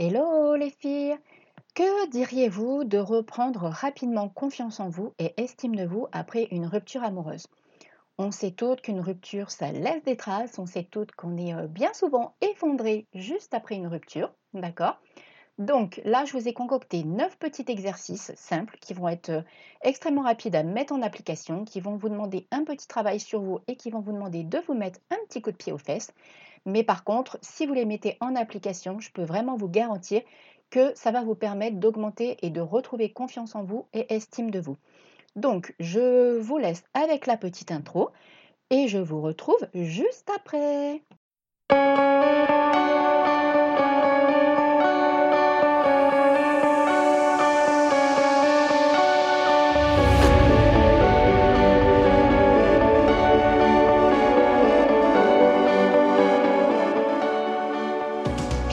Hello les filles. Que diriez-vous de reprendre rapidement confiance en vous et estime de vous après une rupture amoureuse? On sait toutes qu'une rupture, ça laisse des traces, on sait toutes qu'on est euh, bien souvent effondré juste après une rupture, d'accord? Donc là, je vous ai concocté 9 petits exercices simples qui vont être euh, extrêmement rapides à mettre en application, qui vont vous demander un petit travail sur vous et qui vont vous demander de vous mettre un petit coup de pied aux fesses. Mais par contre, si vous les mettez en application, je peux vraiment vous garantir que ça va vous permettre d'augmenter et de retrouver confiance en vous et estime de vous. Donc, je vous laisse avec la petite intro et je vous retrouve juste après.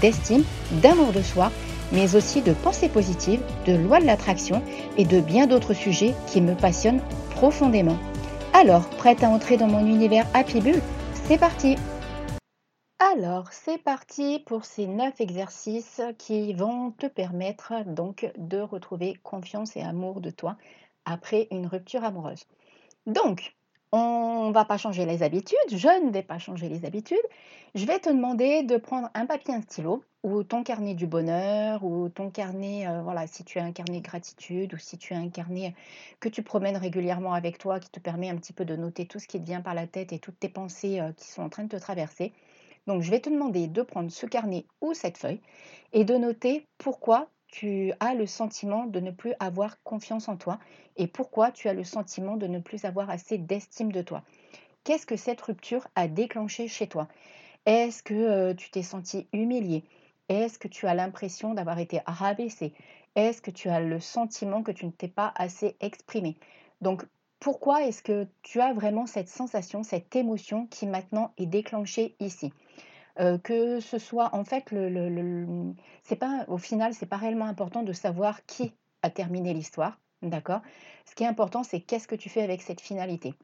d'estime, d'amour de soi, mais aussi de pensée positive, de loi de l'attraction et de bien d'autres sujets qui me passionnent profondément. Alors, prête à entrer dans mon univers Happy Bull? C'est parti alors, c'est parti pour ces 9 exercices qui vont te permettre donc de retrouver confiance et amour de toi après une rupture amoureuse. Donc, on ne va pas changer les habitudes, je ne vais pas changer les habitudes. Je vais te demander de prendre un papier, un stylo, ou ton carnet du bonheur, ou ton carnet, euh, voilà, si tu as un carnet de gratitude, ou si tu as un carnet que tu promènes régulièrement avec toi, qui te permet un petit peu de noter tout ce qui te vient par la tête et toutes tes pensées euh, qui sont en train de te traverser. Donc, je vais te demander de prendre ce carnet ou cette feuille et de noter pourquoi tu as le sentiment de ne plus avoir confiance en toi et pourquoi tu as le sentiment de ne plus avoir assez d'estime de toi. Qu'est-ce que cette rupture a déclenché chez toi? Est-ce que euh, tu t'es senti humilié? Est-ce que tu as l'impression d'avoir été rabaissé? Est-ce que tu as le sentiment que tu ne t'es pas assez exprimé? Donc, pourquoi est-ce que tu as vraiment cette sensation, cette émotion qui maintenant est déclenchée ici? Que ce soit en fait c'est pas au final c'est pas réellement important de savoir qui a terminé l'histoire, d'accord? Ce qui est important c'est qu'est-ce que tu fais avec cette finalité?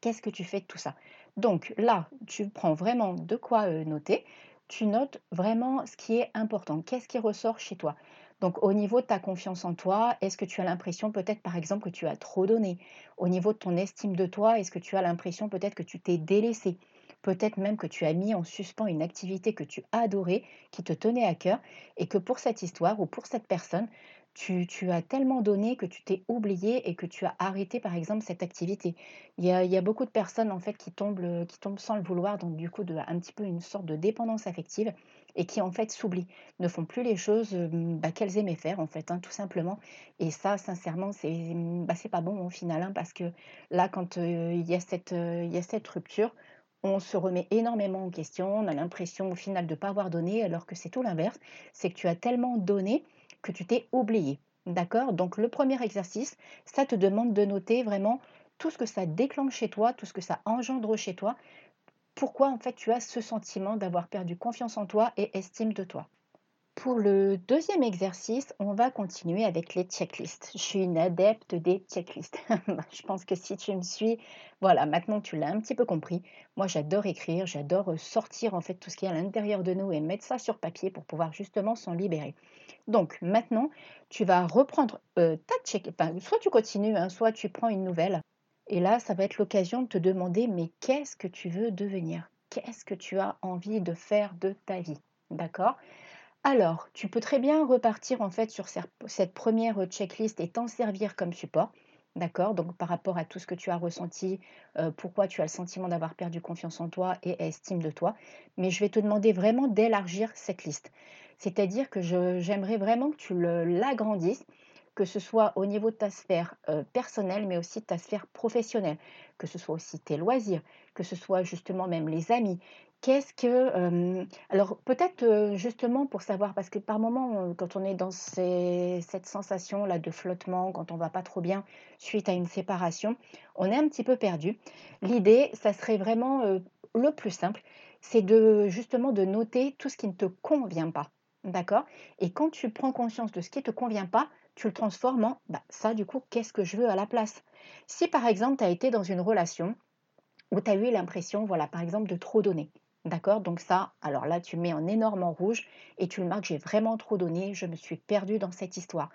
Qu'est-ce que tu fais de tout ça? Donc là, tu prends vraiment de quoi noter. Tu notes vraiment ce qui est important. Qu'est-ce qui ressort chez toi? Donc au niveau de ta confiance en toi, est-ce que tu as l'impression peut-être par exemple que tu as trop donné? Au niveau de ton estime de toi, est-ce que tu as l'impression peut-être que tu t'es délaissé? Peut-être même que tu as mis en suspens une activité que tu adorais, qui te tenait à cœur, et que pour cette histoire ou pour cette personne, tu, as tellement donné que tu t'es oublié et que tu as arrêté par exemple cette activité. Il y a, beaucoup de personnes en fait qui tombent, qui tombent sans le vouloir, donc du coup de, un petit peu une sorte de dépendance affective et qui en fait s'oublient, ne font plus les choses bah, qu'elles aimaient faire en fait, hein, tout simplement. Et ça, sincèrement, c'est bah, pas bon au final, hein, parce que là, quand il y, a il y a cette rupture, on se remet énormément en question, on a l'impression au final de ne pas avoir donné, alors que c'est tout l'inverse, c'est que tu as tellement donné que tu t'es oublié. D'accord? Donc le premier exercice, ça te demande de noter vraiment tout ce que ça déclenche chez toi, tout ce que ça engendre chez toi, pourquoi en fait tu as ce sentiment d'avoir perdu confiance en toi et estime de toi? Pour le deuxième exercice, on va continuer avec les checklists. Je suis une adepte des checklists. Je pense que si tu me suis, voilà, maintenant tu l'as un petit peu compris. Moi, j'adore écrire, j'adore sortir en fait tout ce qui est à l'intérieur de nous et mettre ça sur papier pour pouvoir justement s'en libérer. Donc maintenant, tu vas reprendre euh, ta check, enfin, soit tu continues, hein, soit tu prends une nouvelle. Et là, ça va être l'occasion de te demander, mais qu'est-ce que tu veux devenir? Qu'est-ce que tu as envie de faire de ta vie? D'accord? Alors, tu peux très bien repartir en fait sur cette première checklist et t'en servir comme support. D'accord? Donc par rapport à tout ce que tu as ressenti, euh, pourquoi tu as le sentiment d'avoir perdu confiance en toi et estime de toi. Mais je vais te demander vraiment d'élargir cette liste. C'est-à-dire que j'aimerais vraiment que tu l'agrandisses que ce soit au niveau de ta sphère euh, personnelle, mais aussi de ta sphère professionnelle, que ce soit aussi tes loisirs, que ce soit justement même les amis. Qu'est-ce que, alors peut-être, justement pour savoir parce que par moment, quand on est dans ces cette sensation-là de flottement, quand on va pas trop bien suite à une séparation, on est un petit peu perdu. L'idée, ça serait vraiment, le plus simple, c'est de justement de noter tout ce qui ne te convient pas. D'accord? Et quand tu prends conscience de ce qui ne te convient pas, tu le transformes en bah, ça, du coup, qu'est-ce que je veux à la place? Si par exemple, tu as été dans une relation où tu as eu l'impression, voilà, par exemple, de trop donner. D'accord? Donc ça, alors là, tu mets en énorme en rouge et tu le marques, j'ai vraiment trop donné, je me suis perdue dans cette histoire.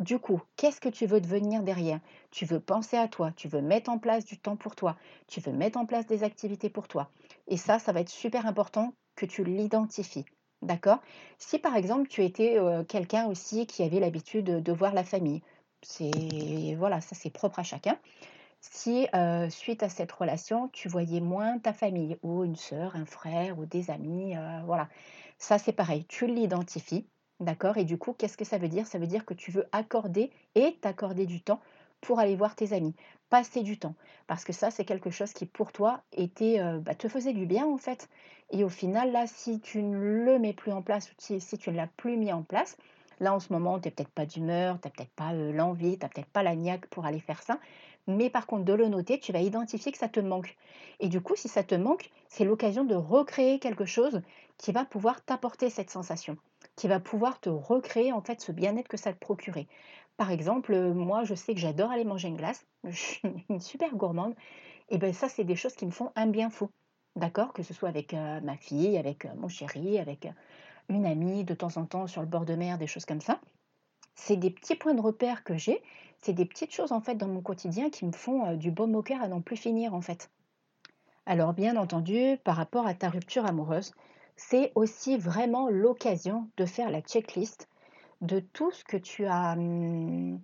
Du coup, qu'est-ce que tu veux devenir derrière? Tu veux penser à toi, tu veux mettre en place du temps pour toi, tu veux mettre en place des activités pour toi. Et ça, ça va être super important que tu l'identifies. D'accord? Si par exemple tu étais euh, quelqu'un aussi qui avait l'habitude de voir la famille, c'est voilà, ça c'est propre à chacun. Si euh, suite à cette relation, tu voyais moins ta famille ou une sœur, un frère ou des amis, euh, voilà. Ça c'est pareil, tu l'identifies, d'accord Et du coup, qu'est-ce que ça veut dire? Ça veut dire que tu veux accorder et t'accorder du temps pour aller voir tes amis, passer du temps. Parce que ça, c'est quelque chose qui, pour toi, était, euh, bah, te faisait du bien, en fait. Et au final, là, si tu ne le mets plus en place, ou si, tu ne l'as plus mis en place, là, en ce moment, tu n'es peut-être pas d'humeur, tu n'as peut-être pas l'envie, tu n'as peut-être pas la niaque pour aller faire ça. Mais par contre, de le noter, tu vas identifier que ça te manque. Et du coup, si ça te manque, c'est l'occasion de recréer quelque chose qui va pouvoir t'apporter cette sensation, qui va pouvoir te recréer en fait ce bien-être que ça te procurait. Par exemple, moi, je sais que j'adore aller manger une glace. Je suis une super gourmande. Et bien ça, c'est des choses qui me font un bien fou. D'accord? Que ce soit avec ma fille, avec mon chéri, avec une amie, de temps en temps sur le bord de mer, des choses comme ça. C'est des petits points de repère que j'ai. C'est des petites choses en fait dans mon quotidien qui me font du baume au à n'en plus finir en fait. Alors bien entendu, par rapport à ta rupture amoureuse, c'est aussi vraiment l'occasion de faire la checklist de tout ce que tu as, hum,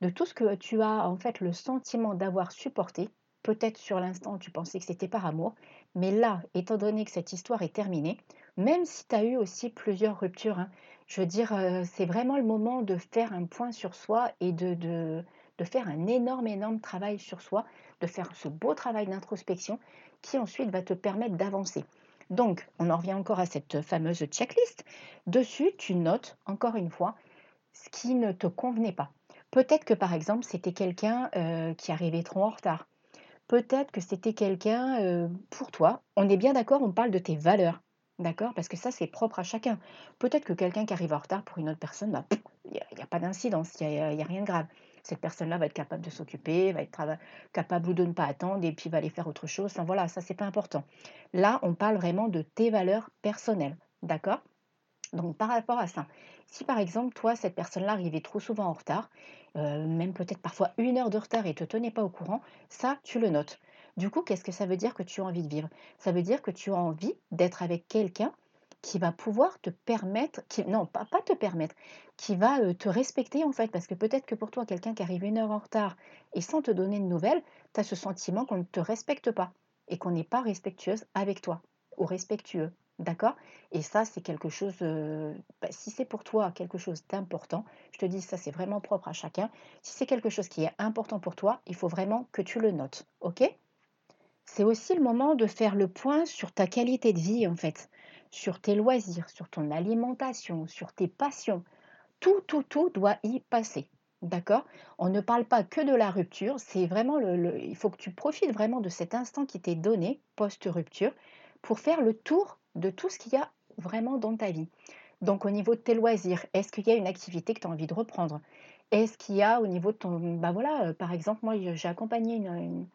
de tout ce que tu as en fait le sentiment d'avoir supporté. Peut-être sur l'instant tu pensais que c'était par amour, mais là, étant donné que cette histoire est terminée, même si tu as eu aussi plusieurs ruptures, hein, je veux dire, euh, c'est vraiment le moment de faire un point sur soi et de, de, de faire un énorme, énorme travail sur soi, de faire ce beau travail d'introspection qui ensuite va te permettre d'avancer. Donc, on en revient encore à cette fameuse checklist. Dessus, tu notes, encore une fois, ce qui ne te convenait pas. Peut-être que, par exemple, c'était quelqu'un euh, qui arrivait trop en retard. Peut-être que c'était quelqu'un euh, pour toi. On est bien d'accord, on parle de tes valeurs. D'accord Parce que ça, c'est propre à chacun. Peut-être que quelqu'un qui arrive en retard pour une autre personne, bah, il n'y a, pas d'incidence, il n'y a, rien de grave cette personne-là va être capable de s'occuper, va être capable ou de ne pas attendre et puis va aller faire autre chose. Enfin voilà, ça c'est pas important. Là, on parle vraiment de tes valeurs personnelles, d'accord? Donc par rapport à ça, si par exemple toi cette personne-là arrivait trop souvent en retard, euh, même peut-être parfois une heure de retard et ne te tenait pas au courant, ça tu le notes. Du coup, qu'est-ce que ça veut dire que tu as envie de vivre? Ça veut dire que tu as envie d'être avec quelqu'un qui va pouvoir te permettre, qui, non, pas, te permettre, qui va euh, te respecter en fait, parce que peut-être que pour toi, quelqu'un qui arrive une heure en retard et sans te donner de nouvelles, tu as ce sentiment qu'on ne te respecte pas et qu'on n'est pas respectueuse avec toi ou respectueux. D'accord? Et ça, c'est quelque chose, euh, bah, si c'est pour toi quelque chose d'important, je te dis, ça c'est vraiment propre à chacun. Si c'est quelque chose qui est important pour toi, il faut vraiment que tu le notes. Ok? C'est aussi le moment de faire le point sur ta qualité de vie en fait sur tes loisirs, sur ton alimentation, sur tes passions. Tout, tout, tout doit y passer. D'accord? On ne parle pas que de la rupture, c'est vraiment il faut que tu profites vraiment de cet instant qui t'est donné post-rupture pour faire le tour de tout ce qu'il y a vraiment dans ta vie. Donc au niveau de tes loisirs, est-ce qu'il y a une activité que tu as envie de reprendre? Est-ce qu'il y a au niveau de ton... Bah voilà, euh, par exemple, moi j'ai accompagné une,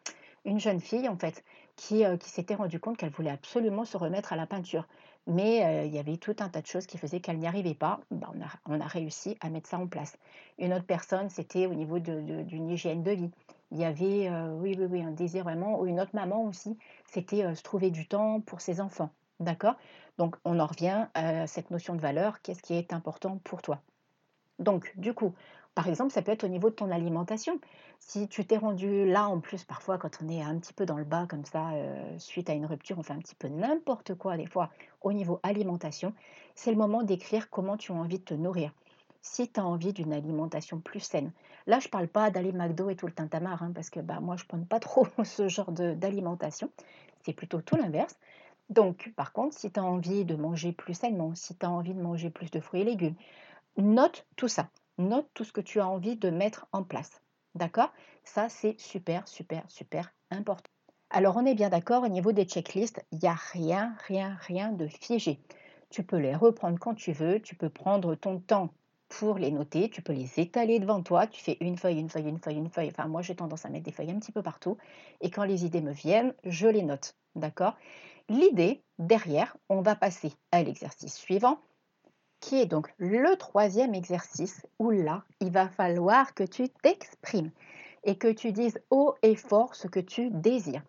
jeune fille en fait qui, euh, qui s'était rendue compte qu'elle voulait absolument se remettre à la peinture mais il y avait tout un tas de choses qui faisaient qu'elle n'y arrivait pas. Ben, on, a, réussi à mettre ça en place. Une autre personne, c'était au niveau d'une hygiène de vie. Il y avait, oui, oui, oui, un désir vraiment, ou une autre maman aussi, c'était se trouver du temps pour ses enfants. D'accord? Donc, on en revient à cette notion de valeur. Qu'est-ce qui est important pour toi? Donc, du coup, par exemple, ça peut être au niveau de ton alimentation. Si tu t'es rendu là, en plus, parfois, quand on est un petit peu dans le bas, comme ça, euh, suite à une rupture, on fait un petit peu n'importe quoi, des fois, au niveau alimentation, c'est le moment d'écrire comment tu as envie de te nourrir. Si tu as envie d'une alimentation plus saine. Là, je ne parle pas d'aller McDo et tout le tintamarre, hein, parce que bah, moi, je ne prends pas trop ce genre d'alimentation. C'est plutôt tout l'inverse. Donc, par contre, si tu as envie de manger plus sainement, si tu as envie de manger plus de fruits et légumes, note tout ça. Note tout ce que tu as envie de mettre en place. D'accord? Ça, c'est super, super, super important. Alors, on est bien d'accord, au niveau des checklists, il n'y a rien, rien, rien de figé. Tu peux les reprendre quand tu veux, tu peux prendre ton temps pour les noter, tu peux les étaler devant toi, tu fais une feuille, une feuille, une feuille, une feuille. Enfin, moi, j'ai tendance à mettre des feuilles un petit peu partout. Et quand les idées me viennent, je les note. D'accord? L'idée, derrière, on va passer à l'exercice suivant, qui est donc le troisième exercice où là, il va falloir que tu t'exprimes et que tu dises haut et fort ce que tu désires.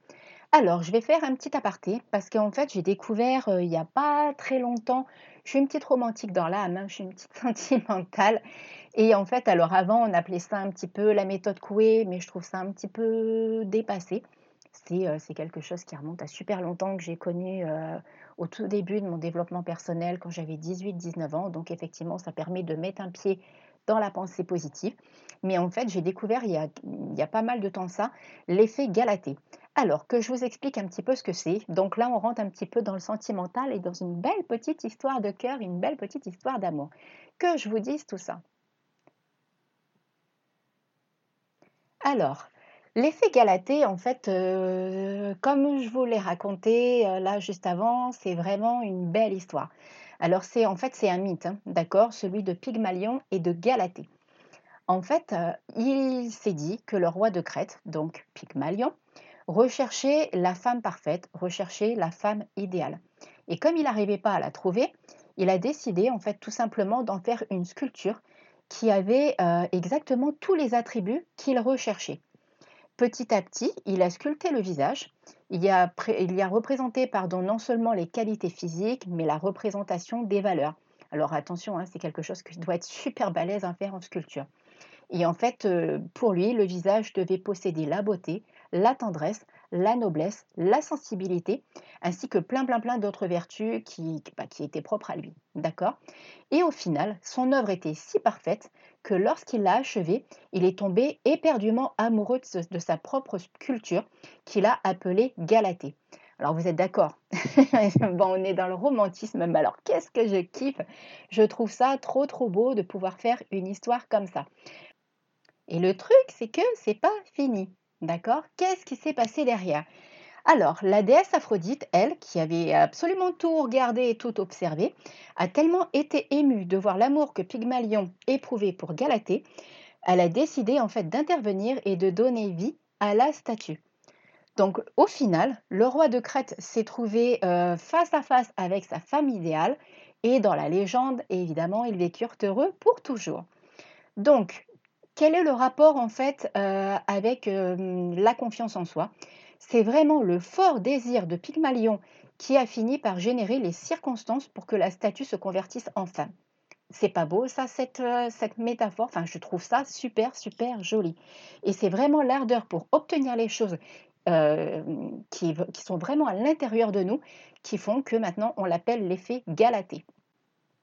Alors, je vais faire un petit aparté parce qu'en fait, j'ai découvert euh, il n'y a pas très longtemps, je suis une petite romantique dans l'âme, hein, je suis une petite sentimentale. Et en fait, alors avant, on appelait ça un petit peu la méthode Coué, mais je trouve ça un petit peu dépassé. Euh, c'est quelque chose qui remonte à super longtemps que j'ai connu euh, au tout début de mon développement personnel quand j'avais 18-19 ans. Donc effectivement, ça permet de mettre un pied dans la pensée positive. Mais en fait, j'ai découvert il y, a, pas mal de temps ça, l'effet Galatée. Alors que je vous explique un petit peu ce que c'est. Donc là, on rentre un petit peu dans le sentimental et dans une belle petite histoire de cœur, une belle petite histoire d'amour. Que je vous dise tout ça. Alors, L'effet Galatée, en fait, euh, comme je vous l'ai raconté euh, là juste avant, c'est vraiment une belle histoire. Alors c'est en fait c'est un mythe, hein, d'accord, celui de Pygmalion et de Galatée. En fait, euh, il s'est dit que le roi de Crète, donc Pygmalion, recherchait la femme parfaite, recherchait la femme idéale. Et comme il n'arrivait pas à la trouver, il a décidé en fait tout simplement d'en faire une sculpture qui avait exactement tous les attributs qu'il recherchait. Petit à petit, il a sculpté le visage. Il y a, représenté pardon, non seulement les qualités physiques, mais la représentation des valeurs. Alors attention, hein, c'est quelque chose qui doit être super balèze à faire en sculpture. Et en fait, euh, pour lui, le visage devait posséder la beauté, la tendresse, la noblesse, la sensibilité, ainsi que plein, plein, plein d'autres vertus qui, bah, étaient propres à lui. D'accord? Et au final, son œuvre était si parfaite que lorsqu'il l'a achevée, il est tombé éperdument amoureux de, sa propre sculpture qu'il a appelée Galatée. Alors vous êtes d'accord? Bon, on est dans le romantisme, mais alors qu'est-ce que je kiffe? Je trouve ça trop trop beau de pouvoir faire une histoire comme ça. Et le truc, c'est que c'est pas fini. D'accord? Qu'est-ce qui s'est passé derrière? Alors, la déesse Aphrodite, elle, qui avait absolument tout regardé et tout observé, a tellement été émue de voir l'amour que Pygmalion éprouvait pour Galatée, elle a décidé en fait d'intervenir et de donner vie à la statue. Donc, au final, le roi de Crète s'est trouvé euh, face à face avec sa femme idéale, et dans la légende, évidemment, ils vécurent heureux pour toujours. Donc, quel est le rapport en fait euh, avec euh, la confiance en soi? C'est vraiment le fort désir de Pygmalion qui a fini par générer les circonstances pour que la statue se convertisse en femme. C'est pas beau ça, cette, euh, métaphore? Enfin, je trouve ça super, super joli. Et c'est vraiment l'ardeur pour obtenir les choses qui, qui, sont vraiment à l'intérieur de nous qui font que maintenant on l'appelle l'effet Galatée.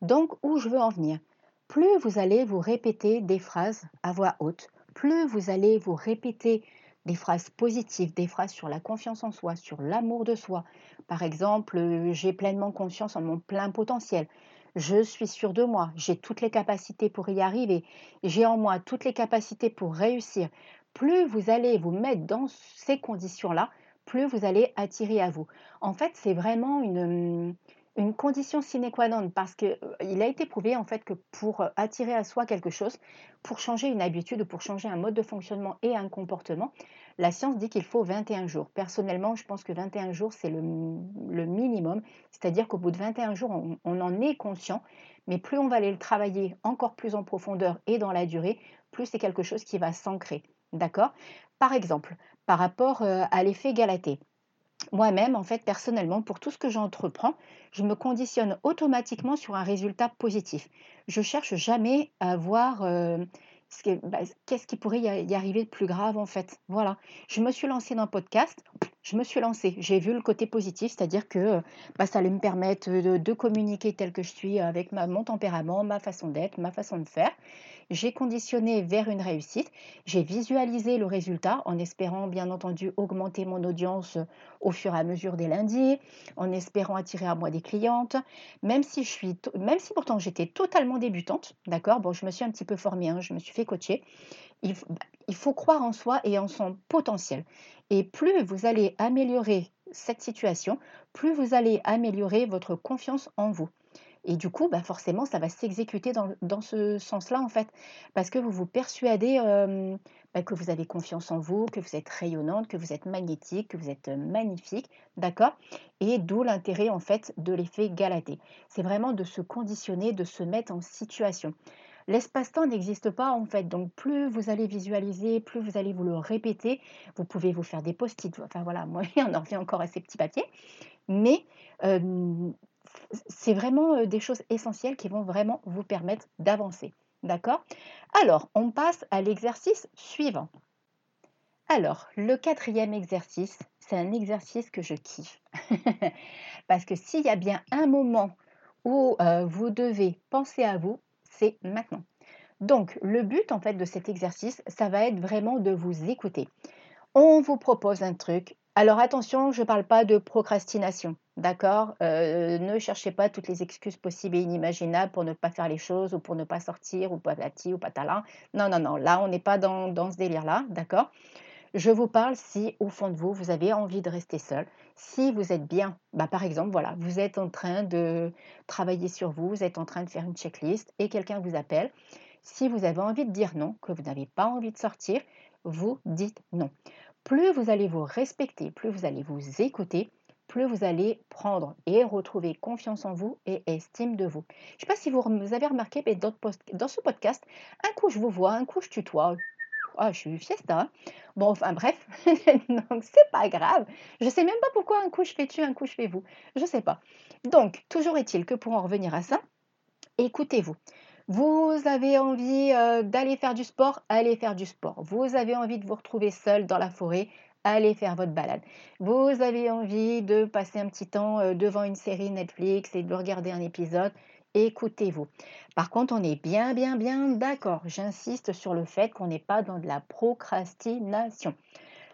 Donc, où je veux en venir? Plus vous allez vous répéter des phrases à voix haute, plus vous allez vous répéter des phrases positives, des phrases sur la confiance en soi, sur l'amour de soi. Par exemple, euh, j'ai pleinement conscience en mon plein potentiel. Je suis sûre de moi, j'ai toutes les capacités pour y arriver, j'ai en moi toutes les capacités pour réussir. Plus vous allez vous mettre dans ces conditions-là, plus vous allez attirer à vous. En fait, c'est vraiment une, une condition sine qua non parce qu'il euh, a été prouvé en fait que pour euh, attirer à soi quelque chose, pour changer une habitude ou pour changer un mode de fonctionnement et un comportement, la science dit qu'il faut 21 jours. Personnellement, je pense que 21 jours, c'est le, minimum. C'est-à-dire qu'au bout de 21 jours, on, en est conscient, mais plus on va aller le travailler encore plus en profondeur et dans la durée, plus c'est quelque chose qui va s'ancrer. D'accord? Par exemple, par rapport euh, à l'effet Galatée moi-même, en fait, personnellement, pour tout ce que j'entreprends, je me conditionne automatiquement sur un résultat positif. Je cherche jamais à voir euh, bah, qu'est-ce qui pourrait y arriver de plus grave, en fait. Voilà. Je me suis lancée dans un podcast, je me suis lancée. J'ai vu le côté positif, c'est-à-dire que bah, ça allait me permettre de, communiquer tel que je suis avec mon tempérament, ma façon d'être, ma façon de faire. J'ai conditionné vers une réussite. J'ai visualisé le résultat en espérant bien entendu augmenter mon audience au fur et à mesure des lundis, en espérant attirer à moi des clientes, même si je suis, même si pourtant j'étais totalement débutante, d'accord. Bon, je me suis un petit peu formée, hein, je me suis fait coacher. Il, il faut croire en soi et en son potentiel. Et plus vous allez améliorer cette situation, plus vous allez améliorer votre confiance en vous. Et du coup, bah forcément, ça va s'exécuter dans, ce sens-là, en fait, parce que vous vous persuadez bah, que vous avez confiance en vous, que vous êtes rayonnante, que vous êtes magnétique, que vous êtes magnifique, d'accord? Et d'où l'intérêt, en fait, de l'effet Galatée. C'est vraiment de se conditionner, de se mettre en situation. L'espace-temps n'existe pas en fait, donc plus vous allez visualiser, plus vous allez vous le répéter, vous pouvez vous faire des post-it, enfin voilà, moi on en revient encore à ces petits papiers, mais c'est vraiment des choses essentielles qui vont vraiment vous permettre d'avancer, d'accord? Alors, on passe à l'exercice suivant. Alors, le quatrième exercice, c'est un exercice que je kiffe, parce que s'il y a bien un moment où vous devez penser à vous, c'est maintenant. Donc, le but en fait de cet exercice, ça va être vraiment de vous écouter. On vous propose un truc. Alors attention, je ne parle pas de procrastination, d'accord? Euh, Ne cherchez pas toutes les excuses possibles et inimaginables pour ne pas faire les choses ou pour ne pas sortir ou patati ou patala. Non, non, non, là on n'est pas dans, dans ce délire-là, d'accord? Je vous parle si au fond de vous, vous avez envie de rester seul. Si vous êtes bien, bah, par exemple, voilà, vous êtes en train de travailler sur vous, vous êtes en train de faire une checklist et quelqu'un vous appelle. Si vous avez envie de dire non, que vous n'avez pas envie de sortir, vous dites non. Plus vous allez vous respecter, plus vous allez vous écouter, plus vous allez prendre et retrouver confiance en vous et estime de vous. Je ne sais pas si vous avez remarqué, mais dans ce podcast, un coup je vous vois, un coup je tutoie, ah, je suis fiesta. Hein. Bon, enfin bref, donc c'est pas grave. Je sais même pas pourquoi un coup je fais tu, un coup je fais vous. Je sais pas. Donc, toujours est-il que pour en revenir à ça, écoutez-vous. Vous avez envie euh, d'aller faire du sport, allez faire du sport. Vous avez envie de vous retrouver seul dans la forêt, allez faire votre balade. Vous avez envie de passer un petit temps euh, devant une série Netflix et de regarder un épisode, écoutez-vous. Par contre, on est bien, bien, bien d'accord. J'insiste sur le fait qu'on n'est pas dans de la procrastination.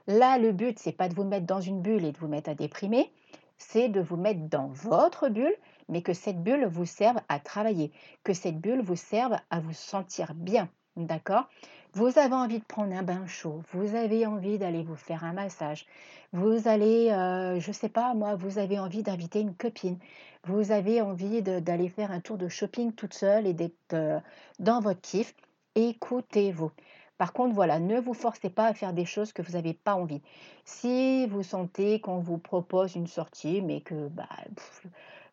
Là, le but, c'est pas de vous mettre dans une bulle et de vous mettre à déprimer, c'est de vous mettre dans votre bulle, mais que cette bulle vous serve à travailler, que cette bulle vous serve à vous sentir bien. D'accord? Vous avez envie de prendre un bain chaud, vous avez envie d'aller vous faire un massage, vous allez, euh, je sais pas moi, vous avez envie d'inviter une copine, vous avez envie d'aller faire un tour de shopping toute seule et d'être euh, dans votre kiff, écoutez-vous. Par contre, voilà, ne vous forcez pas à faire des choses que vous n'avez pas envie. Si vous sentez qu'on vous propose une sortie, mais que bah,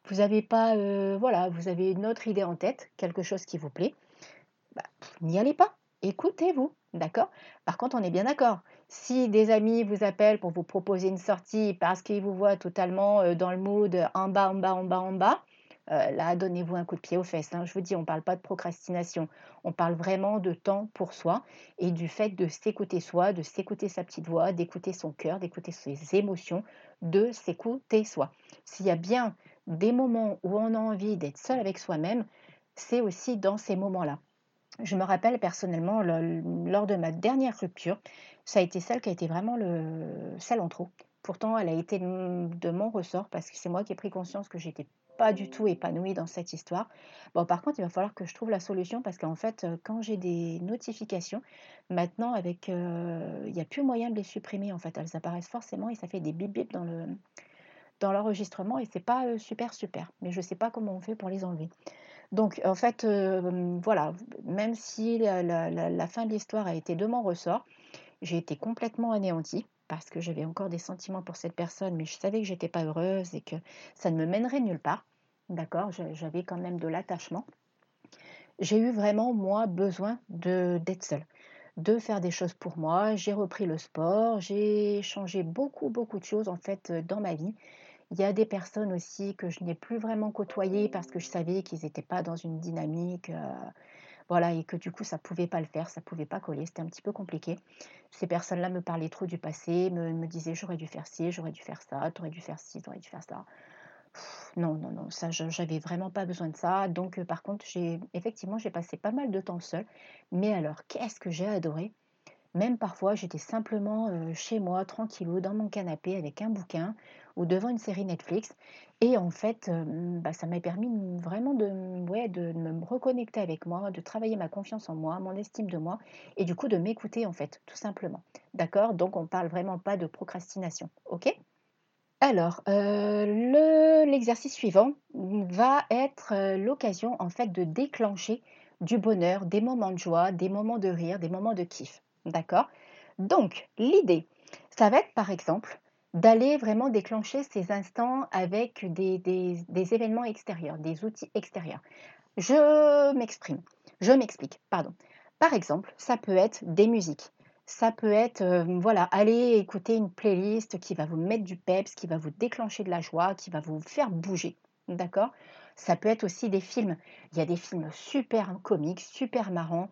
vous n'avez pas, euh, voilà, vous avez une autre idée en tête, quelque chose qui vous plaît, bah, n'y allez pas. Écoutez-vous, d'accord? Par contre, on est bien d'accord. Si des amis vous appellent pour vous proposer une sortie parce qu'ils vous voient totalement euh, dans le mood en bas, en bas, en bas, en bas, euh, là, donnez-vous un coup de pied aux fesses. Hein. Je vous dis, on ne parle pas de procrastination. On parle vraiment de temps pour soi et du fait de s'écouter soi, de s'écouter sa petite voix, d'écouter son cœur, d'écouter ses émotions, de s'écouter soi. S'il y a bien des moments où on a envie d'être seul avec soi-même, c'est aussi dans ces moments-là. Je me rappelle personnellement, lors de ma dernière rupture, ça a été celle qui a été vraiment le, celle en trop. Pourtant, elle a été de mon ressort parce que c'est moi qui ai pris conscience que j'étais pas du tout épanouie dans cette histoire. Bon, par contre, il va falloir que je trouve la solution parce qu'en fait, euh, quand j'ai des notifications, maintenant, avec, euh, il n'y a plus moyen de les supprimer. En fait, elles apparaissent forcément et ça fait des bip bip dans le dans l'enregistrement et c'est pas euh, super super. Mais je sais pas comment on fait pour les enlever. Donc, en fait, voilà, même si la, fin de l'histoire a été de mon ressort, j'ai été complètement anéantie parce que j'avais encore des sentiments pour cette personne, mais je savais que j'étais pas heureuse et que ça ne me mènerait nulle part. D'accord? J'avais quand même de l'attachement. J'ai eu vraiment, moi, besoin d'être seule, de faire des choses pour moi. J'ai repris le sport, j'ai changé beaucoup, beaucoup de choses en fait dans ma vie. Il y a des personnes aussi que je n'ai plus vraiment côtoyées parce que je savais qu'ils n'étaient pas dans une dynamique euh, voilà, et que du coup ça pouvait pas le faire, ça pouvait pas coller, c'était un petit peu compliqué. Ces personnes-là me parlaient trop du passé, me, disaient j'aurais dû faire ci, j'aurais dû faire ça, t'aurais dû faire ci, t'aurais dû faire ça. non, non, non, ça, j'avais vraiment pas besoin de ça. Donc, par contre, j'ai effectivement, j'ai passé pas mal de temps seule. Mais alors, qu'est-ce que j'ai adoré? Même parfois, j'étais simplement chez moi, tranquillou, dans mon canapé, avec un bouquin ou devant une série Netflix. Et en fait, bah, ça m'a permis vraiment de, ouais, de me reconnecter avec moi, de travailler ma confiance en moi, mon estime de moi, et du coup de m'écouter en fait, tout simplement. D'accord? Donc on parle vraiment pas de procrastination. Ok? Alors, l'exercice suivant va être l'occasion en fait de déclencher du bonheur, des moments de joie, des moments de rire, des moments de kiff. D'accord? Donc, l'idée, ça va être par exemple d'aller vraiment déclencher ces instants avec des, des, événements extérieurs, des outils extérieurs. Je m'exprime, je m'explique, pardon. Par exemple, ça peut être des musiques. Ça peut être, euh, voilà, aller écouter une playlist qui va vous mettre du peps, qui va vous déclencher de la joie, qui va vous faire bouger. D'accord? Ça peut être aussi des films. Il y a des films super comiques, super marrants.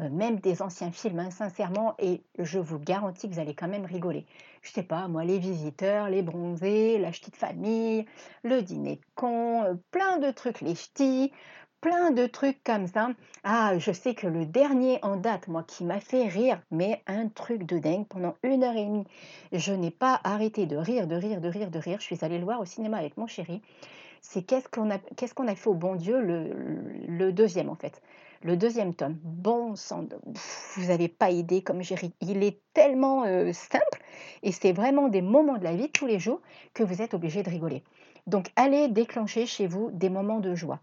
Euh, même des anciens films, hein, sincèrement, et je vous garantis que vous allez quand même rigoler. Je sais pas, moi, les visiteurs, les bronzés, la petite famille, le dîner de con, euh, plein de trucs, les ch'tis, plein de trucs comme ça. Ah, je sais que le dernier en date, moi, qui m'a fait rire, mais un truc de dingue pendant une heure et demie. Je n'ai pas arrêté de rire, de rire, de rire, de rire. Je suis allée le voir au cinéma avec mon chéri. C'est qu'est-ce qu'on a, qu'est-ce a fait au bon Dieu, le deuxième en fait. Le deuxième tome, bon sang, vous n'avez pas idée comme j'ai ri. Il est tellement euh, simple et c'est vraiment des moments de la vie tous les jours que vous êtes obligé de rigoler. Donc allez déclencher chez vous des moments de joie.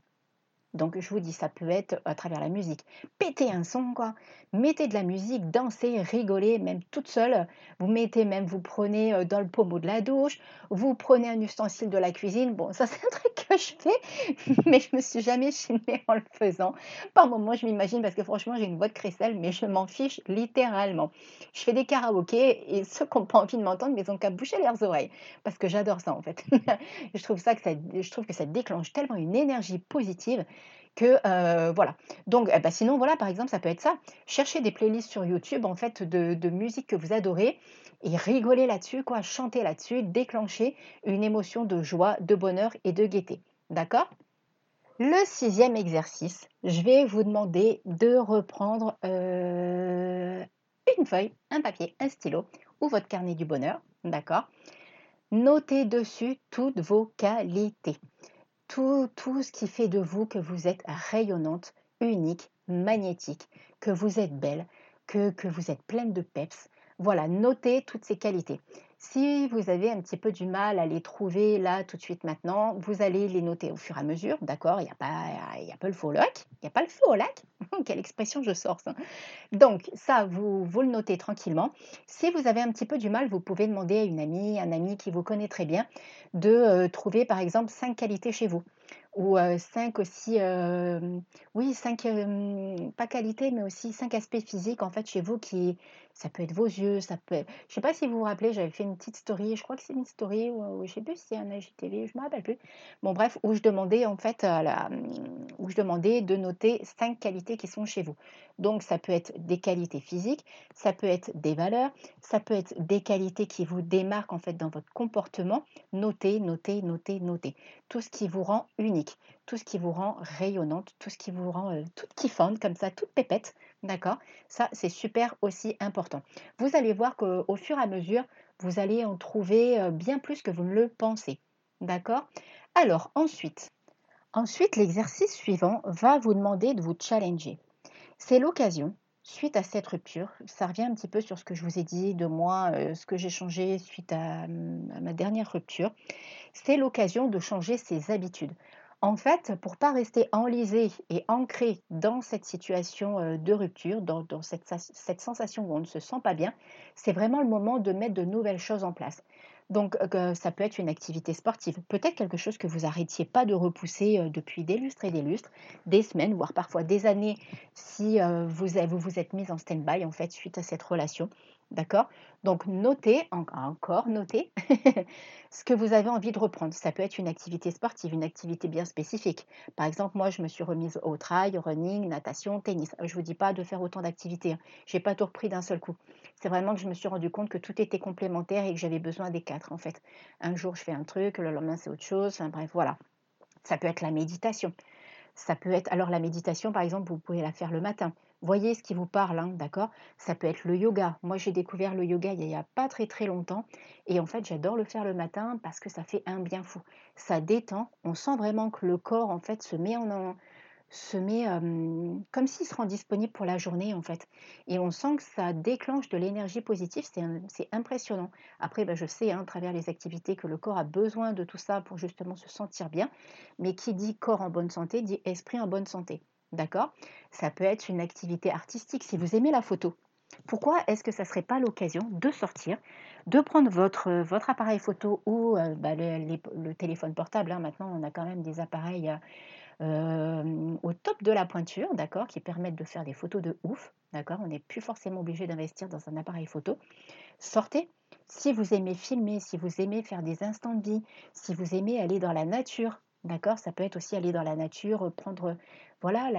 Donc je vous dis, ça peut être à travers la musique. Pétez un son, quoi. Mettez de la musique, dansez, rigolez, même toute seule. Vous mettez même, vous prenez euh, dans le pommeau de la douche, vous prenez un ustensile de la cuisine. Bon, ça c'est un truc que je fais, mais je me suis jamais filmée en le faisant. Par moment, je m'imagine, parce que franchement, j'ai une voix de crécelle, mais je m'en fiche littéralement. Je fais des karaokés et ceux qui n'ont pas envie de m'entendre, mais ils ont qu'à boucher leurs oreilles, parce que j'adore ça en fait. je, trouve ça que ça, je trouve que ça déclenche tellement une énergie positive que euh, voilà. Donc, eh ben, sinon, voilà, par exemple, ça peut être ça. Cherchez des playlists sur YouTube, en fait, de, musique que vous adorez et rigolez là-dessus, quoi, chantez là-dessus, déclenchez une émotion de joie, de bonheur et de gaieté. D'accord? Le sixième exercice, je vais vous demander de reprendre euh, une feuille, un papier, un stylo ou votre carnet du bonheur. D'accord? Notez dessus toutes vos qualités tout, ce qui fait de vous que vous êtes rayonnante, unique, magnétique, que vous êtes belle, que, que vous êtes pleine de peps. Voilà, notez toutes ces qualités. Si vous avez un petit peu du mal à les trouver là tout de suite maintenant, vous allez les noter au fur et à mesure, d'accord? Il n'y a, pas, a pas le faux lac, il n'y a pas le au lac. Quelle expression je sors. Donc ça, vous, le notez tranquillement. Si vous avez un petit peu du mal, vous pouvez demander à une amie, un ami qui vous connaît très bien, de euh, trouver par exemple cinq qualités chez vous ou cinq aussi, oui, cinq, pas qualités, mais aussi cinq aspects physiques en fait chez vous qui, ça peut être vos yeux, ça peut être, je sais pas si vous vous rappelez, j'avais fait une petite story, je crois que c'est une story, ou, je sais plus si c'est un AGTV, je me rappelle plus. Bon bref, où je demandais en fait, où je demandais de noter cinq qualités qui sont chez vous. Donc ça peut être des qualités physiques, ça peut être des valeurs, ça peut être des qualités qui vous démarquent en fait dans votre comportement. Notez, notez, notez, notez. Tout ce qui vous rend unique, tout ce qui vous rend rayonnante, tout ce qui vous rend euh, toute kiffante comme ça, toute pépette. D'accord Ça, c'est super aussi important. Vous allez voir qu'au fur et à mesure, vous allez en trouver bien plus que vous ne le pensez. D'accord? Alors, ensuite, ensuite l'exercice suivant va vous demander de vous challenger. C'est l'occasion, suite à cette rupture, ça revient un petit peu sur ce que je vous ai dit de moi, ce que j'ai changé suite à, ma dernière rupture, c'est l'occasion de changer ses habitudes. En fait, pour ne pas rester enlisé et ancré dans cette situation euh, de rupture, dans, cette, sensation où on ne se sent pas bien, c'est vraiment le moment de mettre de nouvelles choses en place. Donc, euh, ça peut être une activité sportive, peut-être quelque chose que vous arrêtiez pas de repousser euh, depuis des lustres et des lustres, des semaines, voire parfois des années, si vous, vous êtes mise en stand-by en fait suite à cette relation. D'accord? Donc notez, encore notez, ce que vous avez envie de reprendre. Ça peut être une activité sportive, une activité bien spécifique. Par exemple, moi, je me suis remise au trail, running, natation, tennis. Je ne vous dis pas de faire autant d'activités. Hein. Je n'ai pas tout repris d'un seul coup. C'est vraiment que je me suis rendu compte que tout était complémentaire et que j'avais besoin des quatre, en fait. Un jour, je fais un truc, le lendemain, c'est autre chose. Bref, voilà. Ça peut être la méditation. Ça peut être, alors la méditation, par exemple, vous pouvez la faire le matin. Voyez ce qui vous parle, hein, d'accord? Ça peut être le yoga. Moi, j'ai découvert le yoga il n'y a pas très très longtemps. Et en fait, j'adore le faire le matin parce que ça fait un bien fou. Ça détend. On sent vraiment que le corps, en fait, se met en, se met comme s'il se rend disponible pour la journée en fait. Et on sent que ça déclenche de l'énergie positive, c'est impressionnant. Après, bah, je sais hein, à travers les activités que le corps a besoin de tout ça pour justement se sentir bien, mais qui dit corps en bonne santé dit esprit en bonne santé. D'accord? Ça peut être une activité artistique si vous aimez la photo. Pourquoi est-ce que ça ne serait pas l'occasion de sortir, de prendre votre, votre appareil photo ou bah, le, téléphone portable hein? Maintenant, on a quand même des appareils au top de la pointure, d'accord, qui permettent de faire des photos de ouf, d'accord? On n'est plus forcément obligé d'investir dans un appareil photo. Sortez. Si vous aimez filmer, si vous aimez faire des instants de vie, si vous aimez aller dans la nature, d'accord, ça peut être aussi aller dans la nature, prendre, voilà,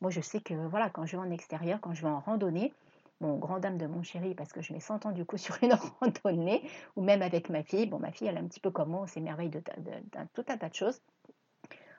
moi je sais que voilà, quand je vais en extérieur, quand je vais en randonnée, bon, grand dame de mon chéri, parce que je mets 100 ans du coup sur une randonnée, ou même avec ma fille. Bon, ma fille, elle est un petit peu comme moi, on s'émerveille de, tout un tas de choses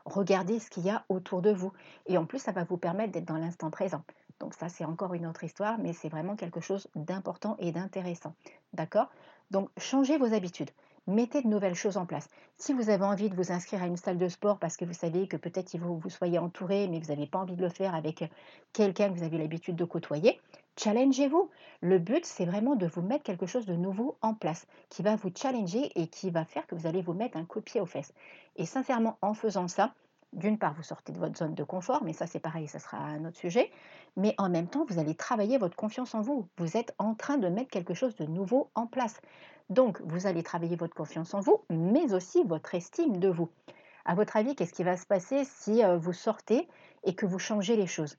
regardez ce qu'il y a autour de vous. Et en plus, ça va vous permettre d'être dans l'instant présent. Donc ça, c'est encore une autre histoire, mais c'est vraiment quelque chose d'important et d'intéressant. D'accord? Donc, changez vos habitudes. Mettez de nouvelles choses en place. Si vous avez envie de vous inscrire à une salle de sport parce que vous savez que peut-être vous soyez entouré, mais vous n'avez pas envie de le faire avec quelqu'un que vous avez l'habitude de côtoyer, challengez-vous. Le but, c'est vraiment de vous mettre quelque chose de nouveau en place, qui va vous challenger et qui va faire que vous allez vous mettre un coup de pied aux fesses. Et sincèrement, en faisant ça, d'une part, vous sortez de votre zone de confort, mais ça c'est pareil, ça sera un autre sujet. Mais en même temps, vous allez travailler votre confiance en vous. Vous êtes en train de mettre quelque chose de nouveau en place. Donc, vous allez travailler votre confiance en vous, mais aussi votre estime de vous. À votre avis, qu'est-ce qui va se passer si euh, vous sortez et que vous changez les choses?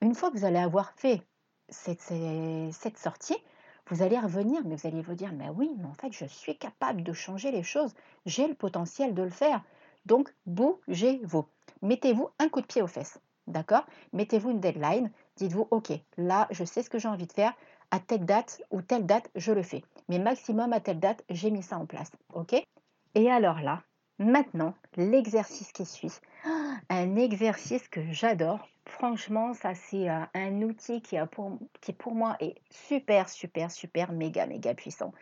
Une fois que vous allez avoir fait cette, cette sortie, vous allez revenir, mais vous allez vous dire, mais oui, mais en fait, je suis capable de changer les choses, j'ai le potentiel de le faire. Donc, bougez-vous. Mettez-vous un coup de pied aux fesses. D'accord? Mettez-vous une deadline. Dites-vous, OK, là, je sais ce que j'ai envie de faire. À telle date ou telle date, je le fais. Mais maximum à telle date, j'ai mis ça en place. OK? Et alors là, maintenant, l'exercice qui suit. Un exercice que j'adore Franchement, ça c'est euh, un outil qui, pour, qui pour moi est super, super, super, méga, méga puissant.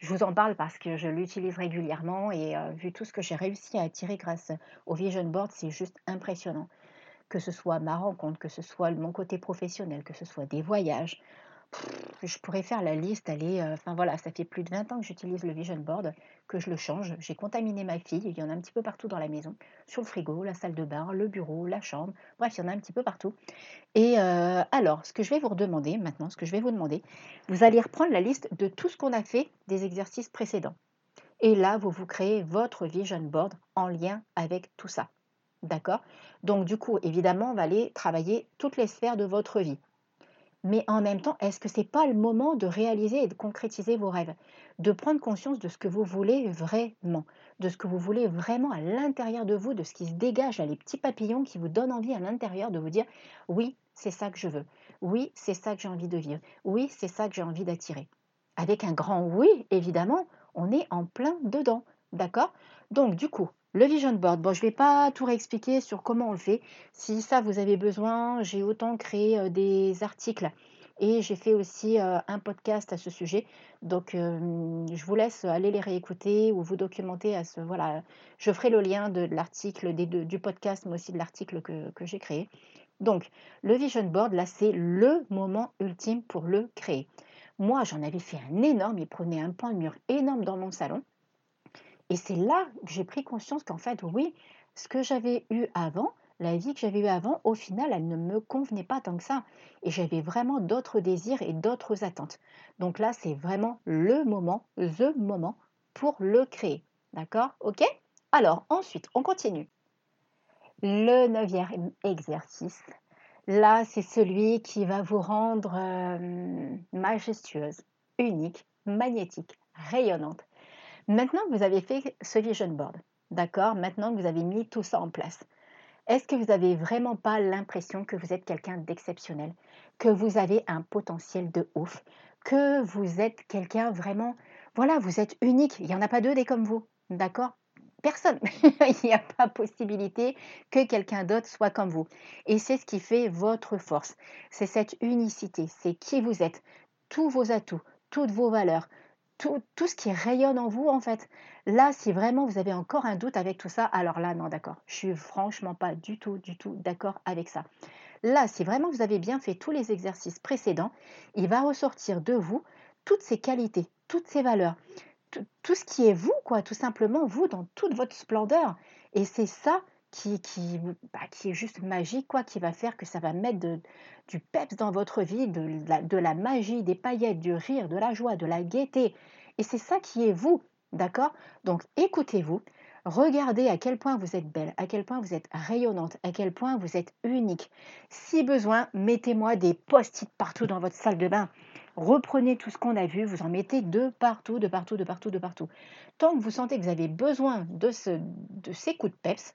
Je vous en parle parce que je l'utilise régulièrement et euh, vu tout ce que j'ai réussi à attirer grâce au Vision Board, c'est juste impressionnant. Que ce soit ma rencontre, que ce soit mon côté professionnel, que ce soit des voyages, je pourrais faire la liste, aller, euh, enfin voilà, ça fait plus de 20 ans que j'utilise le Vision Board, que je le change. J'ai contaminé ma fille, il y en a un petit peu partout dans la maison, sur le frigo, la salle de bain, le bureau, la chambre, bref, il y en a un petit peu partout. Et euh, alors, ce que je vais vous redemander maintenant, ce que je vais vous demander, vous allez reprendre la liste de tout ce qu'on a fait des exercices précédents. Et là, vous vous créez votre Vision Board en lien avec tout ça. D'accord? Donc du coup, évidemment, on va aller travailler toutes les sphères de votre vie mais en même temps, est-ce que ce n'est pas le moment de réaliser et de concrétiser vos rêves? De prendre conscience de ce que vous voulez vraiment, de ce que vous voulez vraiment à l'intérieur de vous, de ce qui se dégage, les petits papillons qui vous donnent envie à l'intérieur de vous dire oui, c'est ça que je veux, oui, c'est ça que j'ai envie de vivre, oui, c'est ça que j'ai envie d'attirer. Avec un grand oui, évidemment, on est en plein dedans, d'accord? Donc du coup, le vision board, bon, je ne vais pas tout réexpliquer sur comment on le fait. Si ça, vous avez besoin, j'ai autant créé euh, des articles et j'ai fait aussi euh, un podcast à ce sujet. Donc, euh, je vous laisse aller les réécouter ou vous documenter à ce. Voilà, je ferai le lien de, l'article, du podcast, mais aussi de l'article que, que j'ai créé. Donc, le vision board, là, c'est le moment ultime pour le créer. Moi, j'en avais fait un énorme, il prenait un point de mur énorme dans mon salon. Et c'est là que j'ai pris conscience qu'en fait, oui, ce que j'avais eu avant, la vie que j'avais eue avant, au final, elle ne me convenait pas tant que ça. Et j'avais vraiment d'autres désirs et d'autres attentes. Donc là, c'est vraiment le moment, the moment pour le créer. D'accord? Ok? Alors, ensuite, on continue. Le neuvième exercice, là, c'est celui qui va vous rendre euh, majestueuse. unique, magnétique, rayonnante. Maintenant que vous avez fait ce vision board, d'accord Maintenant que vous avez mis tout ça en place, est-ce que vous n'avez vraiment pas l'impression que vous êtes quelqu'un d'exceptionnel, que vous avez un potentiel de ouf, que vous êtes quelqu'un vraiment, voilà, vous êtes unique, il n'y en a pas deux des comme vous, d'accord? Personne. il n'y a pas possibilité que quelqu'un d'autre soit comme vous. Et c'est ce qui fait votre force. C'est cette unicité, c'est qui vous êtes, tous vos atouts, toutes vos valeurs, tout, tout, ce qui rayonne en vous, en fait. Là, si vraiment vous avez encore un doute avec tout ça, alors là, non, d'accord. Je suis franchement pas du tout, du tout d'accord avec ça. Là, si vraiment vous avez bien fait tous les exercices précédents, il va ressortir de vous toutes ces qualités, toutes ces valeurs, tout, ce qui est vous, quoi, tout simplement, vous, dans toute votre splendeur. Et c'est ça bah, qui, est juste magique, quoi, qui va faire que ça va mettre du peps dans votre vie, de la, de la magie, des paillettes, du rire, de la joie, de la gaieté. Et c'est ça qui est vous, d'accord? Donc écoutez-vous, regardez à quel point vous êtes belle, à quel point vous êtes rayonnante, à quel point vous êtes unique. Si besoin, mettez-moi des post-it partout dans votre salle de bain. Reprenez tout ce qu'on a vu, vous en mettez de partout, de partout, de partout, de partout. Tant que vous sentez que vous avez besoin de, ce, de ces coups de peps,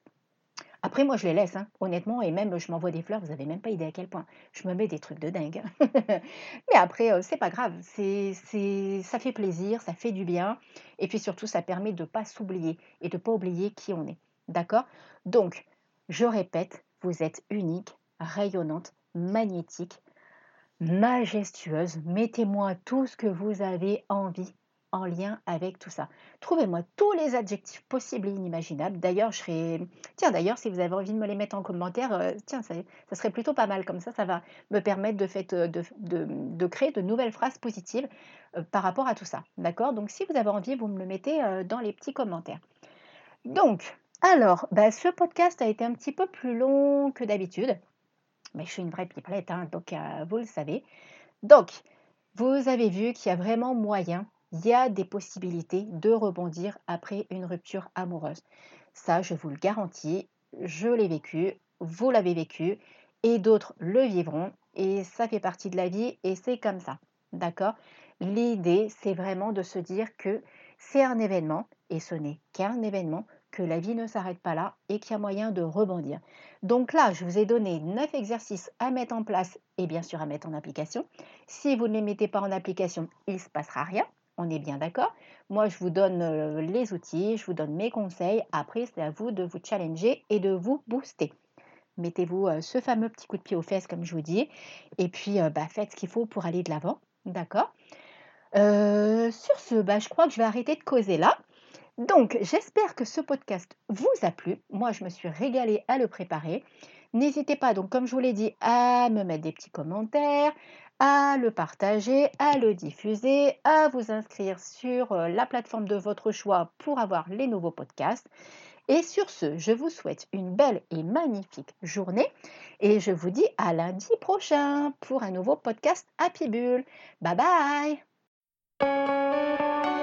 après, moi, je les laisse, hein, honnêtement, et même, je m'envoie des fleurs, vous n'avez même pas idée à quel point. Je me mets des trucs de dingue. Mais après, euh, c'est pas grave, c'est, c'est, ça fait plaisir, ça fait du bien, et puis surtout, ça permet de ne pas s'oublier et de ne pas oublier qui on est. D'accord? Donc, je répète, vous êtes unique, rayonnante, magnétique, majestueuse. Mettez-moi tout ce que vous avez envie en lien avec tout ça. Trouvez-moi tous les adjectifs possibles et inimaginables. D'ailleurs, je serais... Tiens, d'ailleurs, si vous avez envie de me les mettre en commentaire, euh, tiens, ça, serait plutôt pas mal. Comme ça, ça va me permettre de, euh, de, de, créer de nouvelles phrases positives euh, par rapport à tout ça. D'accord? Donc, si vous avez envie, vous me le mettez dans les petits commentaires. Donc, alors, bah, ce podcast a été un petit peu plus long que d'habitude. Mais je suis une vraie pipelette, hein, donc vous le savez. Donc, vous avez vu qu'il y a vraiment moyen il y a des possibilités de rebondir après une rupture amoureuse. Ça, je vous le garantis, je l'ai vécu, vous l'avez vécu, et d'autres le vivront, et ça fait partie de la vie, et c'est comme ça. D'accord? L'idée, c'est vraiment de se dire que c'est un événement, et ce n'est qu'un événement, que la vie ne s'arrête pas là et qu'il y a moyen de rebondir. Donc là, je vous ai donné 9 exercices à mettre en place et bien sûr à mettre en application. Si vous ne les mettez pas en application, il ne se passera rien. On est bien d'accord Moi, je vous donne euh, les outils, je vous donne mes conseils. Après, c'est à vous de vous challenger et de vous booster. Mettez-vous euh, ce fameux petit coup de pied aux fesses, comme je vous dis. Et puis, euh, bah, faites ce qu'il faut pour aller de l'avant. D'accord? Sur ce, bah, je crois que je vais arrêter de causer là. Donc, j'espère que ce podcast vous a plu. Moi, je me suis régalée à le préparer. N'hésitez pas, donc, comme je vous l'ai dit, à me mettre des petits commentaires, à le partager, à le diffuser, à vous inscrire sur euh, la plateforme de votre choix pour avoir les nouveaux podcasts. Et sur ce, je vous souhaite une belle et magnifique journée et je vous dis à lundi prochain pour un nouveau podcast Happy Bull. Bye bye